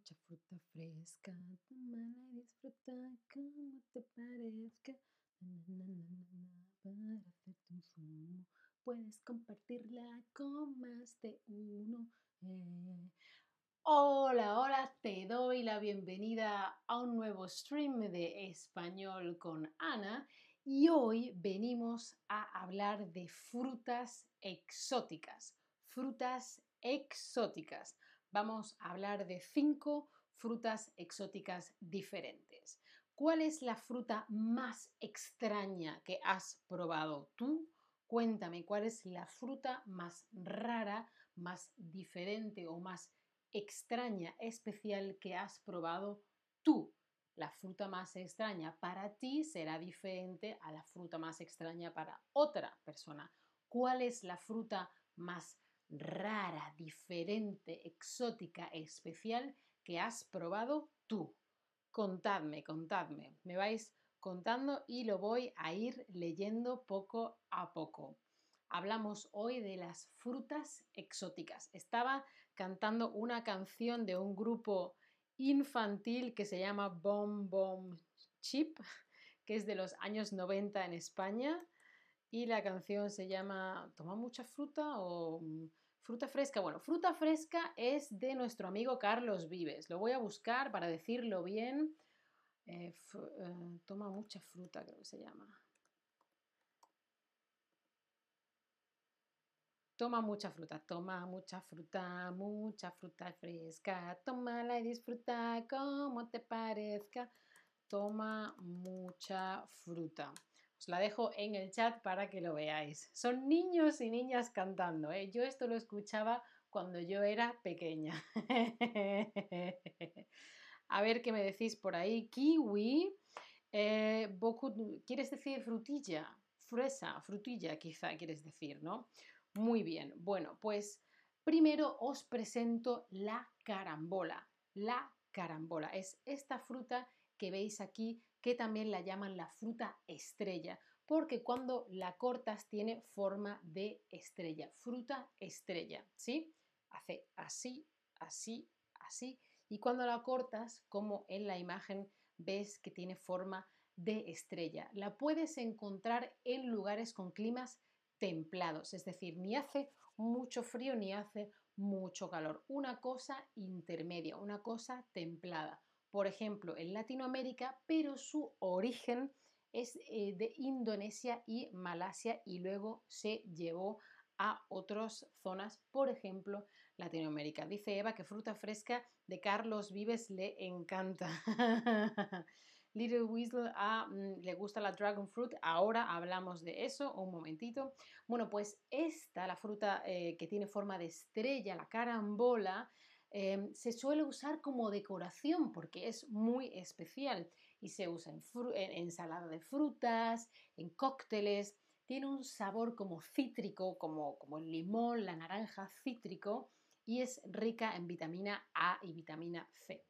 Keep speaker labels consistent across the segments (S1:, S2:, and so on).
S1: mucha fruta fresca, tómala y disfruta como te parezca. Para hacerte un zumo, puedes compartirla con más de uno. eh. Hola, hola, te doy la bienvenida a un nuevo stream de español con Ana y hoy venimos a hablar de frutas exóticas. Frutas exóticas. Vamos a hablar de cinco frutas exóticas diferentes. ¿Cuál es la fruta más extraña que has probado tú? Cuéntame, ¿cuál es la fruta más rara, más diferente o más extraña, especial que has probado tú? La fruta más extraña para ti será diferente a la fruta más extraña para otra persona. ¿Cuál es la fruta más rara, diferente, exótica, especial que has probado tú? Contadme, contadme. Me vais contando y lo voy a ir leyendo poco a poco. Hablamos hoy de las frutas exóticas. Estaba cantando una canción de un grupo infantil que se llama Bom Bom Chip, que es de los años 90 en España. Y la canción se llama ¿Toma mucha fruta o fruta fresca? Bueno, fruta fresca es de nuestro amigo Carlos Vives. Lo voy a buscar para decirlo bien. Eh, eh, toma mucha fruta, creo que se llama. Toma mucha fruta, toma mucha fruta, mucha fruta fresca, tómala y disfruta como te parezca. Toma mucha fruta. Os la dejo en el chat para que lo veáis. Son niños y niñas cantando. ¿eh? Yo esto lo escuchaba cuando yo era pequeña. A ver qué me decís por ahí. Kiwi. Eh, ¿Quieres decir frutilla? Fresa, frutilla quizá quieres decir, ¿no? Muy bien, bueno, pues primero os presento la carambola. La carambola es esta fruta que veis aquí que también la llaman la fruta estrella, porque cuando la cortas tiene forma de estrella, fruta estrella, ¿sí? Hace así, así, así, y cuando la cortas, como en la imagen ves que tiene forma de estrella, la puedes encontrar en lugares con climas templados, es decir, ni hace mucho frío ni hace mucho calor, una cosa intermedia, una cosa templada. Por ejemplo, en Latinoamérica, pero su origen es eh, de Indonesia y Malasia y luego se llevó a otras zonas, por ejemplo, Latinoamérica. Dice Eva que fruta fresca de Carlos Vives le encanta. Little Weasel ah, mm, le gusta la dragon fruit. Ahora hablamos de eso, un momentito. Bueno, pues esta, la fruta eh, que tiene forma de estrella, la carambola, em, se suele usar como decoración porque es muy especial y se usa en, en, ensalada de frutas, en cócteles. Tiene un sabor como cítrico, como, como el limón, la naranja cítrico y es rica en vitamina A y vitamina C.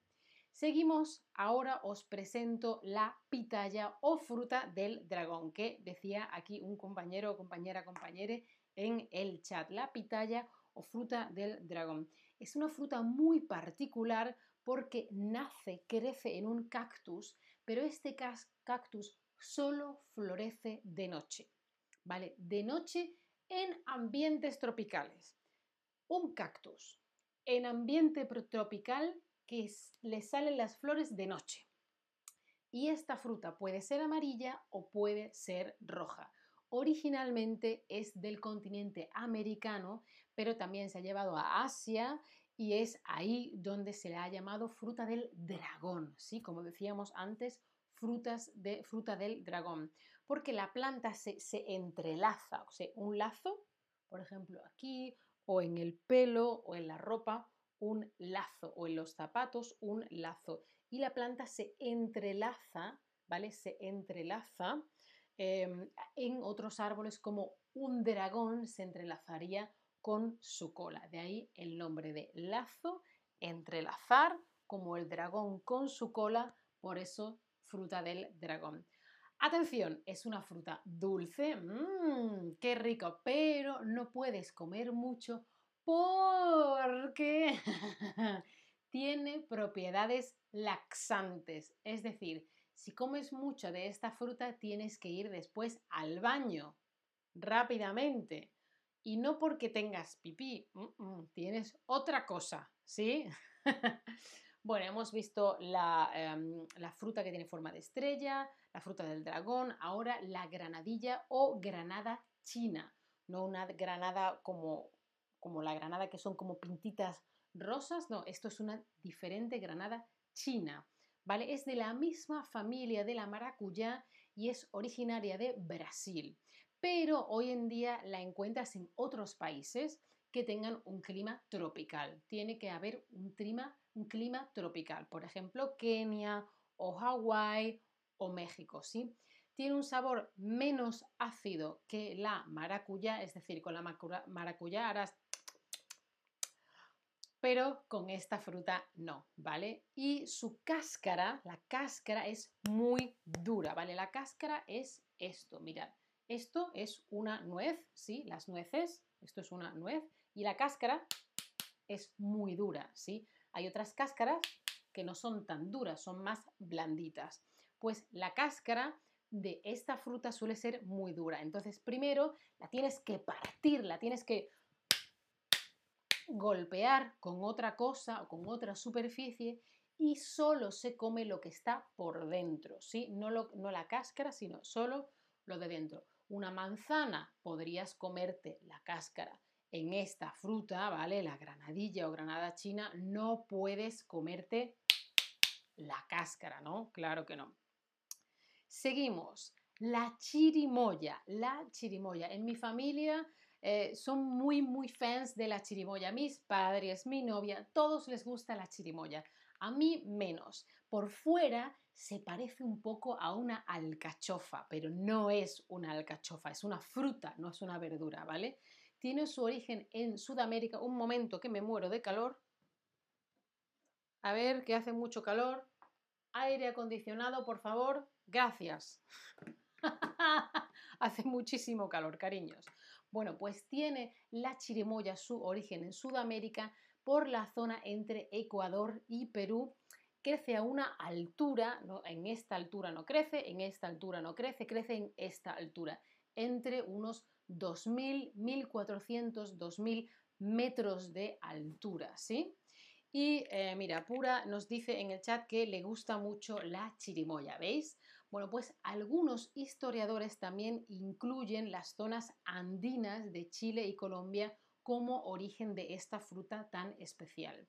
S1: Seguimos, ahora os presento la pitaya o fruta del dragón, que decía aquí un compañero o compañera, compañere en el chat. La pitaya o fruta del dragón. Es una fruta muy particular porque nace, crece en un cactus, pero este cactus solo florece de noche. ¿Vale? De noche en ambientes tropicales. Un cactus en ambiente tropical que le salen las flores de noche. Y esta fruta puede ser amarilla o puede ser roja. Originalmente es del continente americano, pero también se ha llevado a Asia y es ahí donde se le ha llamado fruta del dragón, ¿sí? Como decíamos antes, frutas de, fruta del dragón, porque la planta se, se entrelaza, o sea, un lazo, por ejemplo, aquí, o en el pelo, o en la ropa, un lazo o en los zapatos un lazo y la planta se entrelaza, ¿vale? Se entrelaza em, en otros árboles como un dragón se entrelazaría con su cola. De ahí el nombre de lazo, entrelazar, como el dragón con su cola, por eso fruta del dragón. Atención, es una fruta dulce, mmm, qué rico, pero no puedes comer mucho porque tiene propiedades laxantes, es decir, si comes mucho de esta fruta tienes que ir después al baño rápidamente. Y no porque tengas pipí, tienes otra cosa, ¿sí? bueno, hemos visto la, em, la, fruta que tiene forma de estrella, la fruta del dragón, ahora la granadilla o granada china, no una granada como, como la granada que son como pintitas rosas, no, esto es una diferente granada china, ¿vale? Es de la misma familia de la maracuyá y es originaria de Brasil pero hoy en día la encuentras en otros países que tengan un clima tropical. Tiene que haber un clima, tropical, por ejemplo, Kenia o Hawái o México, ¿sí? Tiene un sabor menos ácido que la maracuyá, es decir, con la maracuyá harás pero con esta fruta no, ¿vale? Y su cáscara, la cáscara es muy dura, ¿vale? La cáscara es esto, mirad, esto es una nuez, ¿sí? Las nueces, esto es una nuez y la cáscara es muy dura, ¿sí? Hay otras cáscaras que no son tan duras, son más blanditas. Pues la cáscara de esta fruta suele ser muy dura. Entonces, primero la tienes que partir, la tienes que golpear con otra cosa o con otra superficie y solo se come lo que está por dentro, ¿sí? No, no la cáscara, sino solo lo de dentro una manzana, podrías comerte la cáscara. En esta fruta, ¿vale? La granadilla o granada china, no puedes comerte la cáscara, ¿no? Claro que no. Seguimos. La chirimoya, la chirimoya. En mi familia eh, son muy, muy fans de la chirimoya. Mis padres, mi novia, todos les gusta la chirimoya. A mí menos. Por fuera se parece un poco a una alcachofa, pero no es una alcachofa, es una fruta, no es una verdura, ¿vale? Tiene su origen en Sudamérica. Un momento que me muero de calor. A ver, que hace mucho calor. Aire acondicionado, por favor. Gracias. hace muchísimo calor, cariños. Bueno, pues tiene la chirimoya su origen en Sudamérica por la zona entre Ecuador y Perú crece a una altura, ¿no? en esta altura no crece, en esta altura no crece, crece en esta altura, entre unos 2.000, 1.400, 2.000 metros de altura, ¿sí? Y eh, mira, Pura nos dice en el chat que le gusta mucho la chirimoya, ¿veis? Bueno, pues algunos historiadores también incluyen las zonas andinas de Chile y Colombia como origen de esta fruta tan especial.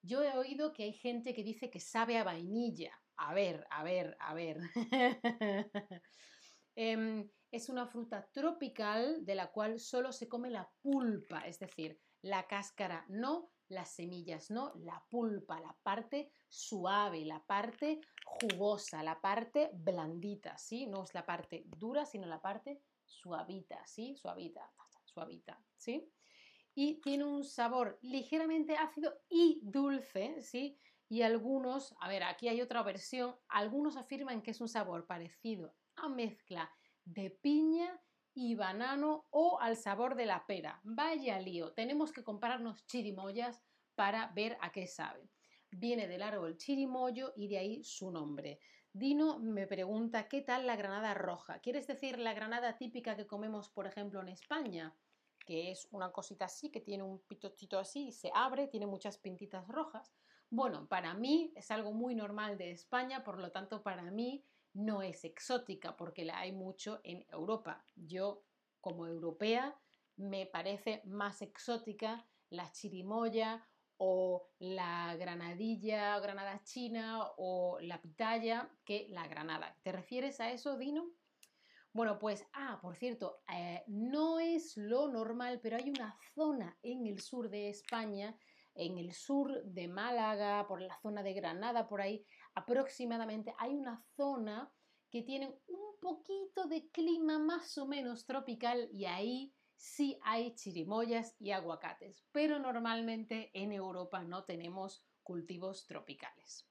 S1: Yo he oído que hay gente que dice que sabe a vainilla. A ver, a ver, a ver. Em, es una fruta tropical de la cual solo se come la pulpa, es decir, la cáscara no, las semillas no, la pulpa, la parte suave, la parte jugosa, la parte blandita, ¿sí? No es la parte dura, sino la parte suavita, ¿sí? Suavita, suavita, ¿sí? y tiene un sabor ligeramente ácido y dulce, ¿sí? Y algunos, a ver, aquí hay otra versión, algunos afirman que es un sabor parecido a mezcla de piña y banano o al sabor de la pera. Vaya lío, tenemos que comprarnos chirimoyas para ver a qué sabe. Viene del árbol chirimoyo y de ahí su nombre. Dino me pregunta, ¿qué tal la granada roja? ¿Quieres decir la granada típica que comemos, por ejemplo, en España? que es una cosita así, que tiene un pitocito así y se abre, tiene muchas pintitas rojas. Bueno, para mí es algo muy normal de España, por lo tanto para mí no es exótica porque la hay mucho en Europa. Yo como europea me parece más exótica la chirimoya o la granadilla, granada china o la pitaya que la granada. ¿Te refieres a eso, Dino? Bueno, pues, ah, por cierto, eh, no es lo normal, pero hay una zona en el sur de España, en el sur de Málaga, por la zona de Granada, por ahí aproximadamente, hay una zona que tiene un poquito de clima más o menos tropical y ahí sí hay chirimoyas y aguacates, pero normalmente en Europa no tenemos cultivos tropicales.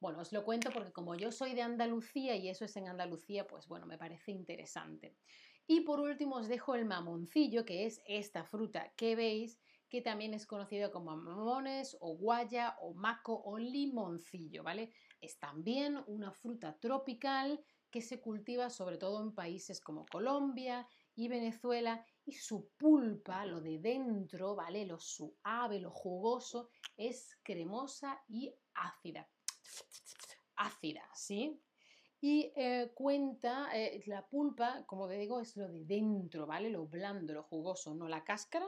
S1: Bueno, os lo cuento porque como yo soy de Andalucía y eso es en Andalucía, pues bueno, me parece interesante. Y por último os dejo el mamoncillo, que es esta fruta que veis que también es conocido como mamones o guaya o maco o limoncillo, ¿vale? Es también una fruta tropical que se cultiva sobre todo en países como Colombia y Venezuela y su pulpa, lo de dentro, ¿vale? Lo suave, lo jugoso, es cremosa y ácida. Ácida, ¿sí? Y eh, cuenta, eh, la pulpa, como te digo, es lo de dentro, ¿vale? Lo blando, lo jugoso, no la cáscara,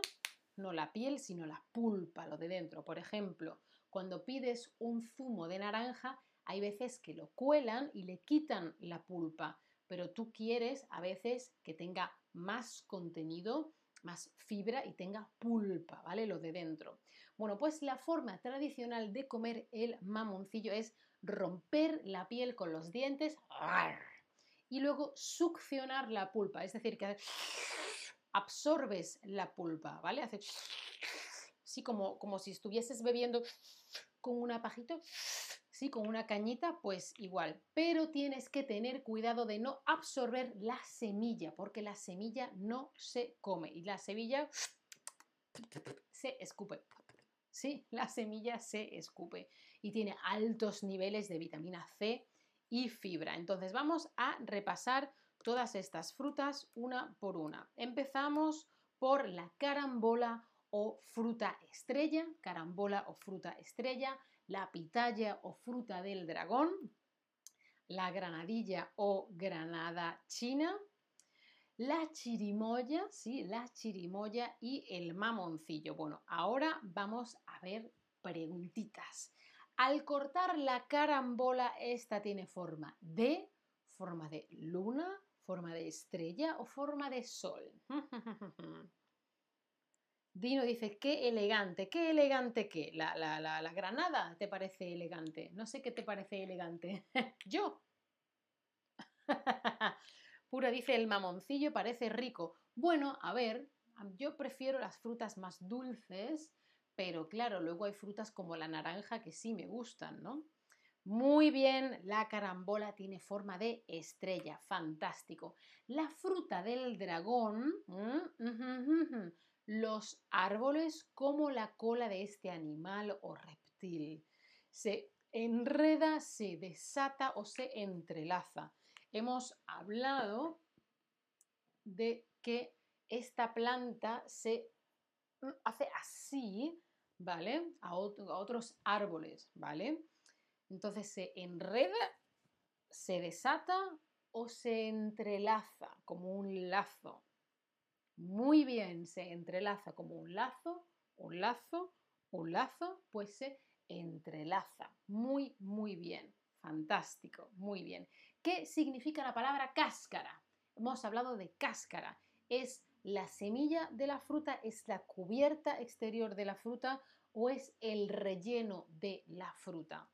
S1: no la piel, sino la pulpa, lo de dentro. Por ejemplo, cuando pides un zumo de naranja, hay veces que lo cuelan y le quitan la pulpa, pero tú quieres a veces que tenga más contenido, más fibra y tenga pulpa, ¿vale? Lo de dentro. Bueno, pues la forma tradicional de comer el mamoncillo es romper la piel con los dientes y luego succionar la pulpa, es decir, que absorbes la pulpa, ¿vale? Hace sí, como, como si estuvieses bebiendo con una pajita, sí, con una cañita, pues igual. Pero tienes que tener cuidado de no absorber la semilla, porque la semilla no se come y la semilla se escupe. Sí, la semilla se escupe y tiene altos niveles de vitamina C y fibra. Entonces vamos a repasar todas estas frutas una por una. Empezamos por la carambola o fruta estrella, carambola o fruta estrella, la pitaya o fruta del dragón, la granadilla o granada china, la chirimoya, sí, la chirimoya y el mamoncillo. Bueno, ahora vamos a ver preguntitas. Al cortar la carambola, esta tiene forma de, forma de luna, forma de estrella o forma de sol. Dino dice, qué elegante, qué elegante qué. La, la, la, la, granada te parece elegante. No sé qué te parece elegante. Yo. Pura dice, el mamoncillo parece rico. Bueno, a ver, yo prefiero las frutas más dulces, pero claro, luego hay frutas como la naranja que sí me gustan, ¿no? Muy bien, la carambola tiene forma de estrella, fantástico. La fruta del dragón, mm, los árboles como la cola de este animal o reptil. Se enreda, se desata o se entrelaza. Hemos hablado de que esta planta se mm, hace así, ¿vale? A, a otros árboles, ¿vale? Entonces se enreda, se desata o se entrelaza como un lazo. Muy bien, se entrelaza como un lazo, un lazo, un lazo, pues se entrelaza. Muy, muy bien. Fantástico, muy bien. ¿Qué significa la palabra cáscara? Hemos hablado de cáscara. Es la semilla de la fruta, es la cubierta exterior de la fruta o es el relleno de la fruta.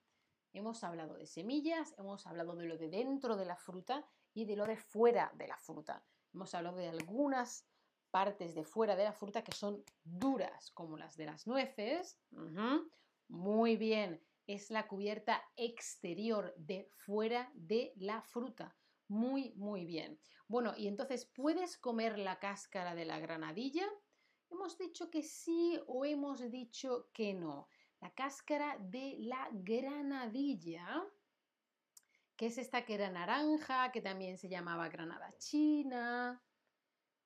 S1: Hemos hablado de semillas, hemos hablado de lo de dentro de la fruta y de lo de fuera de la fruta. Hemos hablado de algunas partes de fuera de la fruta que son duras, como las de las nueces. Muy bien, es la cubierta exterior de fuera de la fruta. Muy, muy bien. Bueno, y entonces, ¿puedes comer la cáscara de la granadilla? Hemos dicho que sí o hemos dicho que no la cáscara de la granadilla, que es esta que era naranja, que también se llamaba granada china,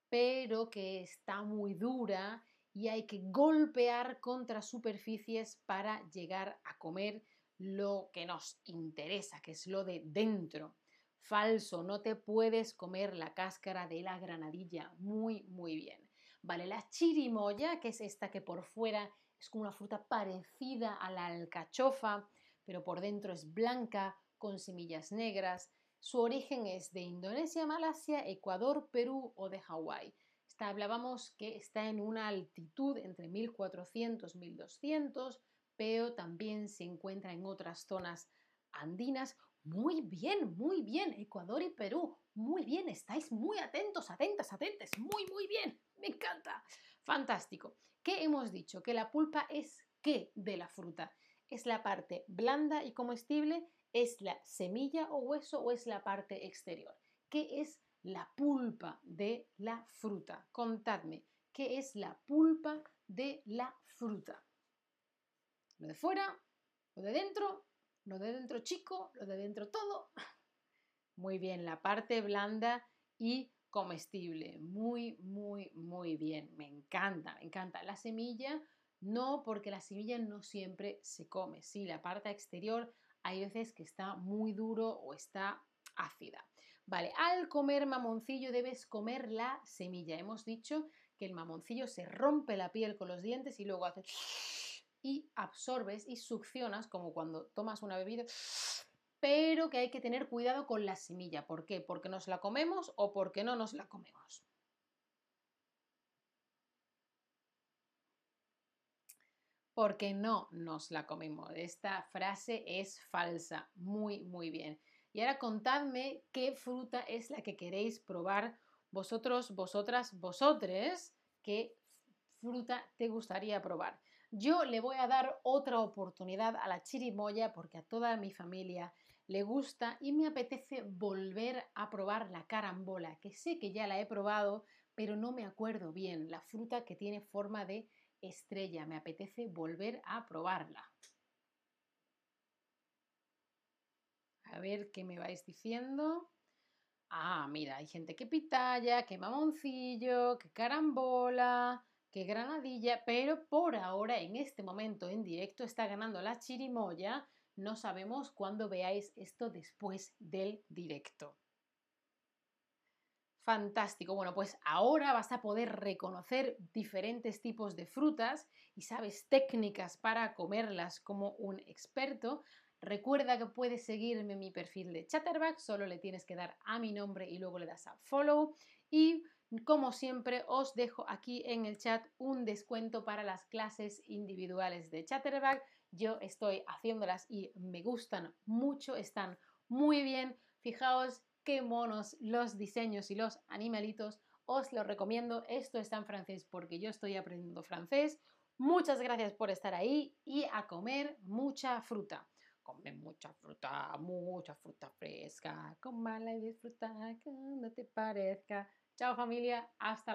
S1: pero que está muy dura y hay que golpear contra superficies para llegar a comer lo que nos interesa, que es lo de dentro. Falso, no te puedes comer la cáscara de la granadilla. Muy, muy bien. Vale, la chirimoya, que es esta que por fuera es como una fruta parecida a la alcachofa, pero por dentro es blanca, con semillas negras. Su origen es de Indonesia, Malasia, Ecuador, Perú o de Hawái. Hablábamos que está en una altitud entre 1400 y 1200, pero también se encuentra en otras zonas andinas. Muy bien, muy bien, Ecuador y Perú. Muy bien, estáis muy atentos, atentas, atentes. Muy, muy bien. Me encanta. Fantástico. ¿Qué hemos dicho? Que la pulpa es qué de la fruta. ¿Es la parte blanda y comestible? ¿Es la semilla o hueso o es la parte exterior? ¿Qué es la pulpa de la fruta? Contadme, ¿qué es la pulpa de la fruta. Lo de fuera, lo de dentro, lo de dentro chico, lo de dentro todo. Muy bien, la parte blanda y comestible. Muy, muy, muy bien. Me encanta, me encanta. La semilla, no, porque la semilla no siempre se come. Sí, la parte exterior hay veces que está muy duro o está ácida. Vale, al comer mamoncillo debes comer la semilla. Hemos dicho que el mamoncillo se rompe la piel con los dientes y luego hace y absorbes y succionas como cuando tomas una bebida, pero que hay que tener cuidado con la semilla. ¿Por qué? Porque nos la comemos o porque no nos la comemos. Porque no nos la comemos. Esta frase es falsa. Muy, muy bien. Y ahora contadme qué fruta es la que queréis probar vosotros, vosotras, vosotres. ¿Qué fruta te gustaría probar? Yo le voy a dar otra oportunidad a la chirimoya porque a toda mi familia le gusta y me apetece volver a probar la carambola, que sé que ya la he probado, pero no me acuerdo bien, la fruta que tiene forma de estrella. Me apetece volver a probarla. A ver qué me vais diciendo. Ah, mira, hay gente que pitaya, que mamoncillo, que carambola, que granadilla, pero por ahora, en este momento en directo, está ganando la chirimoya. No sabemos cuándo veáis esto después del directo. Fantástico. Bueno, pues ahora vas a poder reconocer diferentes tipos de frutas y sabes técnicas para comerlas como un experto. Recuerda que puedes seguirme en mi perfil de Chatterback, solo le tienes que dar a mi nombre y luego le das a follow. Y como siempre, os dejo aquí en el chat un descuento para las clases individuales de Chatterback. Yo estoy haciéndolas y me gustan mucho, están muy bien. Fijaos qué monos los diseños y los animalitos. Os lo recomiendo. Esto está en francés porque yo estoy aprendiendo francés. Muchas gracias por estar ahí y a comer mucha fruta. Come mucha fruta, mucha fruta fresca. Comala y disfruta, que no te parezca. Chao familia, hasta la